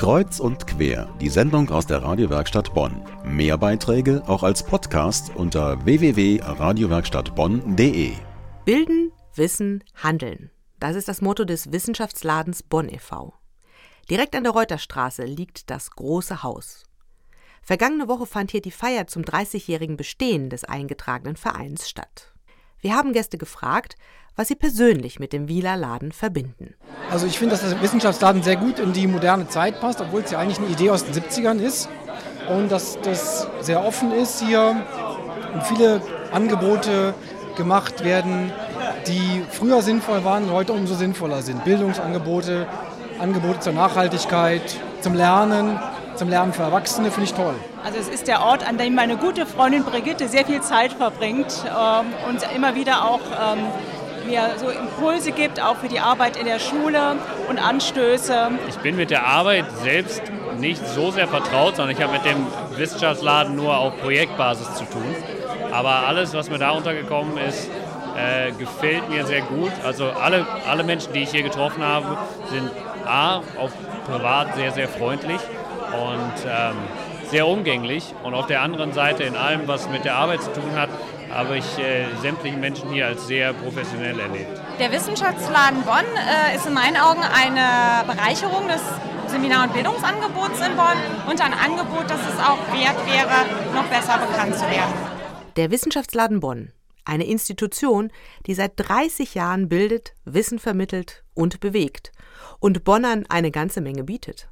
Kreuz und quer, die Sendung aus der Radiowerkstatt Bonn. Mehr Beiträge auch als Podcast unter www.radiowerkstattbonn.de. Bilden, Wissen, Handeln. Das ist das Motto des Wissenschaftsladens Bonn e.V. Direkt an der Reuterstraße liegt das große Haus. Vergangene Woche fand hier die Feier zum 30-jährigen Bestehen des eingetragenen Vereins statt. Wir haben Gäste gefragt, was sie persönlich mit dem Wieler Laden verbinden. Also ich finde, dass der Wissenschaftsladen sehr gut in die moderne Zeit passt, obwohl es ja eigentlich eine Idee aus den 70ern ist. Und dass das sehr offen ist hier und viele Angebote gemacht werden, die früher sinnvoll waren und heute umso sinnvoller sind. Bildungsangebote, Angebote zur Nachhaltigkeit, zum Lernen, zum Lernen für Erwachsene finde ich toll. Also es ist der Ort, an dem meine gute Freundin Brigitte sehr viel Zeit verbringt ähm, und immer wieder auch ähm, mir so Impulse gibt, auch für die Arbeit in der Schule und Anstöße. Ich bin mit der Arbeit selbst nicht so sehr vertraut, sondern ich habe mit dem Wissenschaftsladen nur auf Projektbasis zu tun. Aber alles, was mir da untergekommen ist, äh, gefällt mir sehr gut. Also alle, alle Menschen, die ich hier getroffen habe, sind A, auf privat sehr, sehr freundlich und ähm, sehr umgänglich. Und auf der anderen Seite in allem, was mit der Arbeit zu tun hat, habe ich äh, sämtliche Menschen hier als sehr professionell erlebt. Der Wissenschaftsladen Bonn äh, ist in meinen Augen eine Bereicherung des Seminar- und Bildungsangebots in Bonn und ein Angebot, das es auch wert wäre, noch besser bekannt zu werden. Der Wissenschaftsladen Bonn, eine Institution, die seit 30 Jahren bildet, Wissen vermittelt und bewegt und Bonnern eine ganze Menge bietet.